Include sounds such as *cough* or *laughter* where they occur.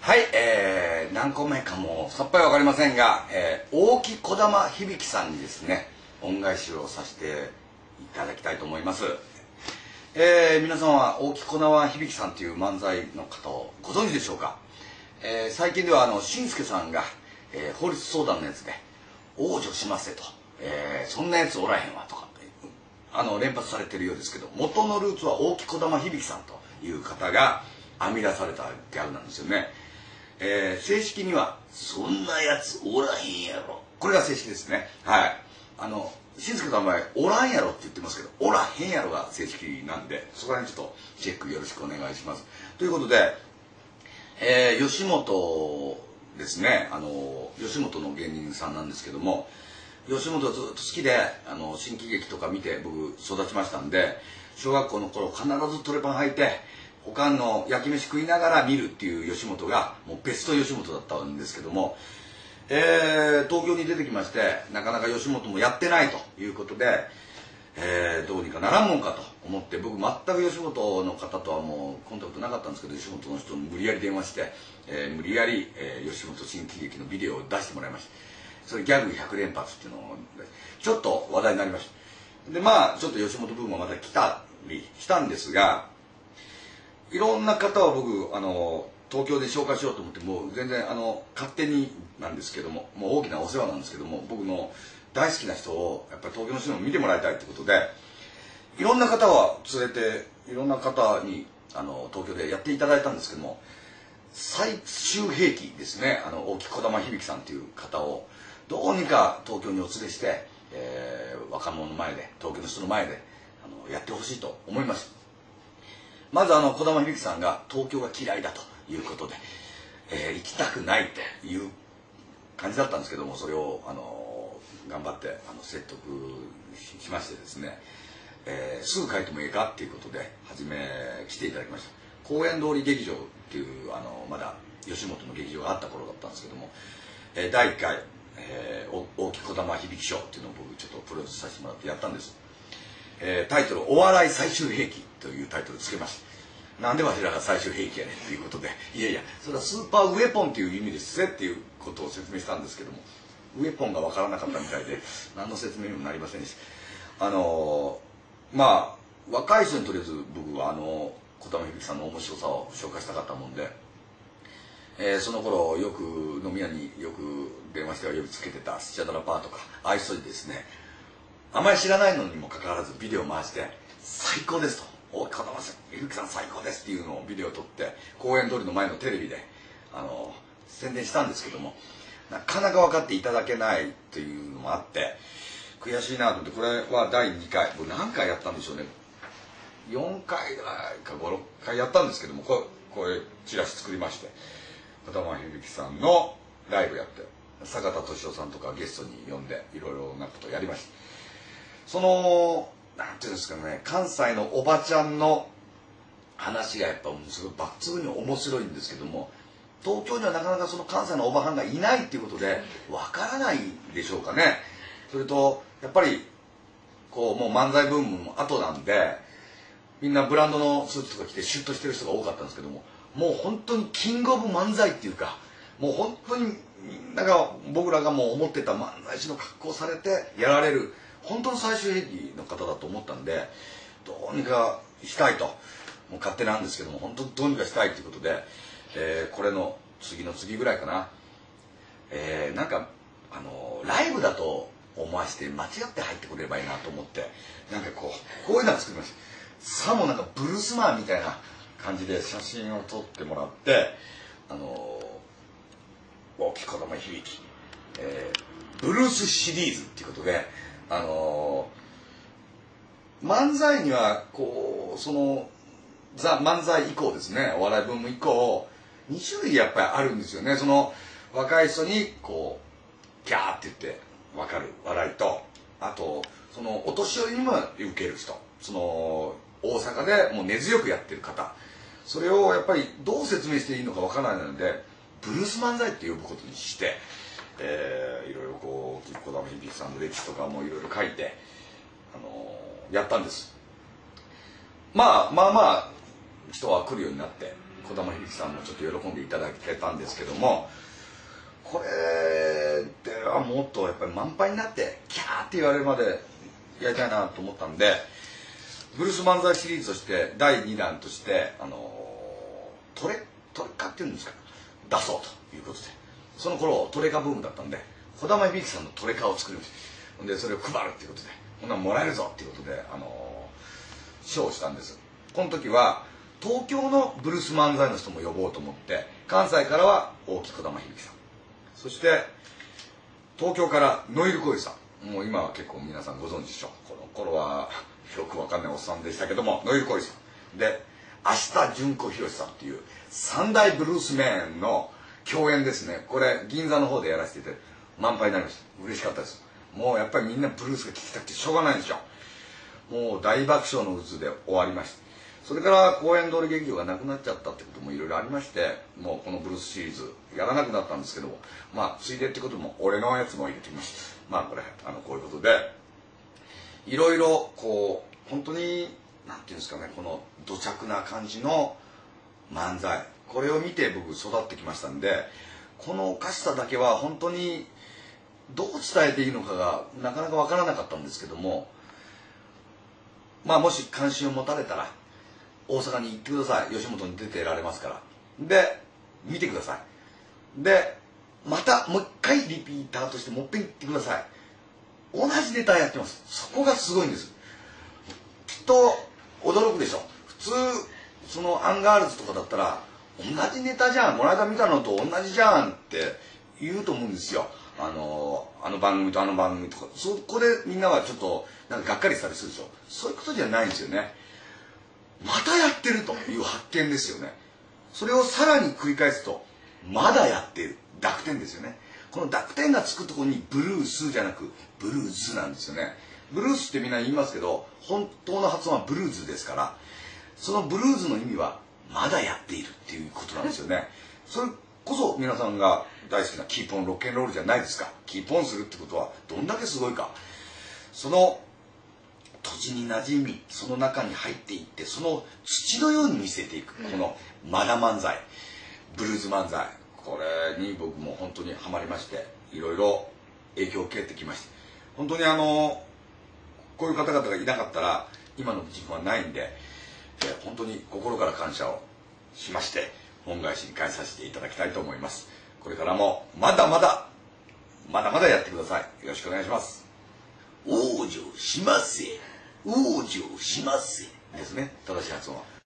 はい、えー、何個目かもさっぱりわかりませんが、えー、大木小玉響さんにですね、恩返しをさせていただきたいと思います。えー、皆さんは大木小玉響さんという漫才の方をご存知でしょうか、えー、最近ではあの、しんすけさんが、えー、法律相談のやつで、往生しませと、えー、そんなやつおらへんわとか、あの、連発されてるようですけど、元のルーツは大木小玉響さんという方が編み出されたギャグなんですよね。えー、正式には、そんなやつおらへんやろ。これが正式ですね。はい。あの、しんすけさんの場合、おらんやろって言ってますけど、おらへんやろが正式なんで、そこら辺ちょっとチェックよろしくお願いします。ということで、えー、吉本ですね、あの、吉本の芸人さんなんですけども、吉本ずっと好きで、あの、新喜劇とか見て僕育ちましたんで、小学校の頃必ずトレパン履いて、他の焼き飯食いながら見るっていう吉本がもうベスト吉本だったんですけども、えー、東京に出てきましてなかなか吉本もやってないということで、えー、どうにかならんもんかと思って僕全く吉本の方とはもうコンタクトなかったんですけど吉本の人に無理やり電話して、えー、無理やり、えー、吉本新喜劇のビデオを出してもらいましたそれギャグ100連発っていうのをちょっと話題になりました。でまあちょっと吉本ブームがまた来たりしたんですがいろんな方を僕あの東京で紹介しようと思ってもう全然あの勝手になんですけどももう大きなお世話なんですけども僕の大好きな人をやっぱり東京の人にも見てもらいたいってことでいろんな方は連れていろんな方にあの東京でやっていただいたんですけども最終兵器ですねあの大木小玉響さんっていう方をどうにか東京にお連れして、えー、若者の前で東京の人の前であのやってほしいと思います。まずあの児玉響さんが東京が嫌いだということで、えー、行きたくないっていう感じだったんですけどもそれをあの頑張ってあの説得しましてですね、えー、すぐ帰ってもいいかっていうことで初め来ていただきました。公園通り劇場っていうあのまだ吉本の劇場があった頃だったんですけども、えー、第1回、えー、大木児玉響賞っていうのを僕ちょっとプロデュースさせてもらってやったんです、えー、タイトル「お笑い最終兵器」というタイトルつけました。なんでわしらが最終兵器やねんっていうことでいやいやそれはスーパーウェポンっていう意味ですぜっていうことを説明したんですけどもウェポンが分からなかったみたいで *laughs* 何の説明にもなりませんでした。あのー、まあ若い人にとりあえず僕はあの小玉響さんの面白さを紹介したかったもんで、えー、その頃よく飲み屋によく電話しては呼びつけてたスチャダラパーとかああいう人にですねあまり知らないのにもかかわらずビデオ回して最高ですと。大木玉さん、ゆきさん最高ですっていうのをビデオ撮って公園通りの前のテレビであの宣伝したんですけどもなかなか分かっていただけないっていうのもあって悔しいなと思ってこれは第2回これ何回やったんでしょうね。4回ぐらいか56回やったんですけどもこれこれチラシ作りまして片間響さんのライブやって坂田敏夫さんとかゲストに呼んでいろいろなことやりました。そのなんていうんですかね関西のおばちゃんの話がやっぱすごい抜群に面白いんですけども東京にはなかなかその関西のおばはんがいないっていうことでわからないでしょうかね。それとやっぱりこうもう漫才ブームの後なんでみんなブランドのスーツとか着てシュッとしてる人が多かったんですけどももう本当にキングオブ漫才っていうかもう本当にみんなが僕らがもう思ってた漫才師の格好をされてやられる。本当の最終兵器の方だと思ったんでどうにかしたいと。もう勝手なんですけども本当どうにかしたいということで、えー、これの次の次ぐらいかな、えー、なんかあのライブだと思わせて間違って入ってくれればいいなと思ってなんかこうこういうの作りました。さもなんかブルースマンみたいな感じで写真を撮ってもらってあの大きい子供響き、えー、ブルースシリーズっていうことであの漫才にはこうそのザ漫才以降ですね。お笑いブーム以降2種類やっぱりあるんですよね。その若い人にこうギャーって言って分かる。笑いと。あとそのお年寄りにも受ける人。その大阪でもう根強くやってる方。それをやっぱりどう説明していいのか分からないのでブルース漫才って呼ぶことにして、えー、いろいろこう小玉響さんの歴史とかもいろいろ書いて、あのー、やったんです。まあまあまあ人は来るようになって児玉響さんもちょっと喜んでいただけたんですけどもこれではもっとやっぱり満杯になってキャーって言われるまでやりたいなと思ったんでブルース漫才シリーズとして第2弾としてあのトレトレカっていうんですか出そうということで。その頃トレカブームだったんで児玉響さんのトレカを作りましたでそれを配るっていうことでこんなんもらえるぞっていうことであの賞をしたんです。この時は東京のブルース漫才の人も呼ぼうと思って関西からは大木児玉響さん。そして東京からノイルコイさん。もう今は結構皆さんご存知でしょう。この頃はよくわかんないおっさんでしたけどもノイルコイさん。で明日純子博さんっていう三大ブルースメンの共演ですね。これ銀座の方でやらせていただいて満杯になりました。嬉しかったです。もうやっぱりみんなブルースが聴きたくてしょうがないですよ。もう大爆笑の渦で終わりました。それから公演通り劇場がなくなっちゃったってこともいろいろありましてもうこのブルースシリーズやらなくなったんですけどもまあついでってことも俺のやつも入れてきました。まあこれあのこういうことでいろいろこう本当になんていうんですかねこの土着な感じの漫才。これを見て僕育ってきましたんでこのおかしさだけは本当にどう伝えていいのかがなかなか分からなかったんですけどもまあもし関心を持たれたら大阪に行ってください。吉本に出てられますから。で見てください。でまたもう一回リピーターとしてもっぺん行ってください。同じネタやってます。そこがすごいんです。きっと驚くでしょ。普通そのアンガールズとかだったら同じネタじゃん。この間見たのと同じじゃんって言うと思うんですよ。あのあの番組とあの番組とか。そこでみんなはちょっとなんかがっかりしたりするでしょ。そういうことじゃないんですよね。またやってるという発見ですよね。それをさらに繰り返すとまだやってる。濁点ですよね。この濁点がつくところにブルースじゃなくブルーズなんですよね。ブルースってみんな言いますけど本当の発音はブルーズですからそのブルーズの意味はまだやっているっていうことなんですよね。それこそ皆さんが大好きなキーポンロッケンロールじゃないですか。キーポンするってことはどんだけすごいか。その土地に馴染みその中に入っていってその土のように見せていく。このマナ漫才ブルーズ漫才。これに僕も本当にはまりましていろいろ影響を受けてきました本当にあのこういう方々がいなかったら今の自分はないんで、本当に心から感謝をしまして恩返しに返させていただきたいと思います。これからもまだまだまだまだやってください。よろしくお願いします。往生しませ往生しませですね。正しい発音は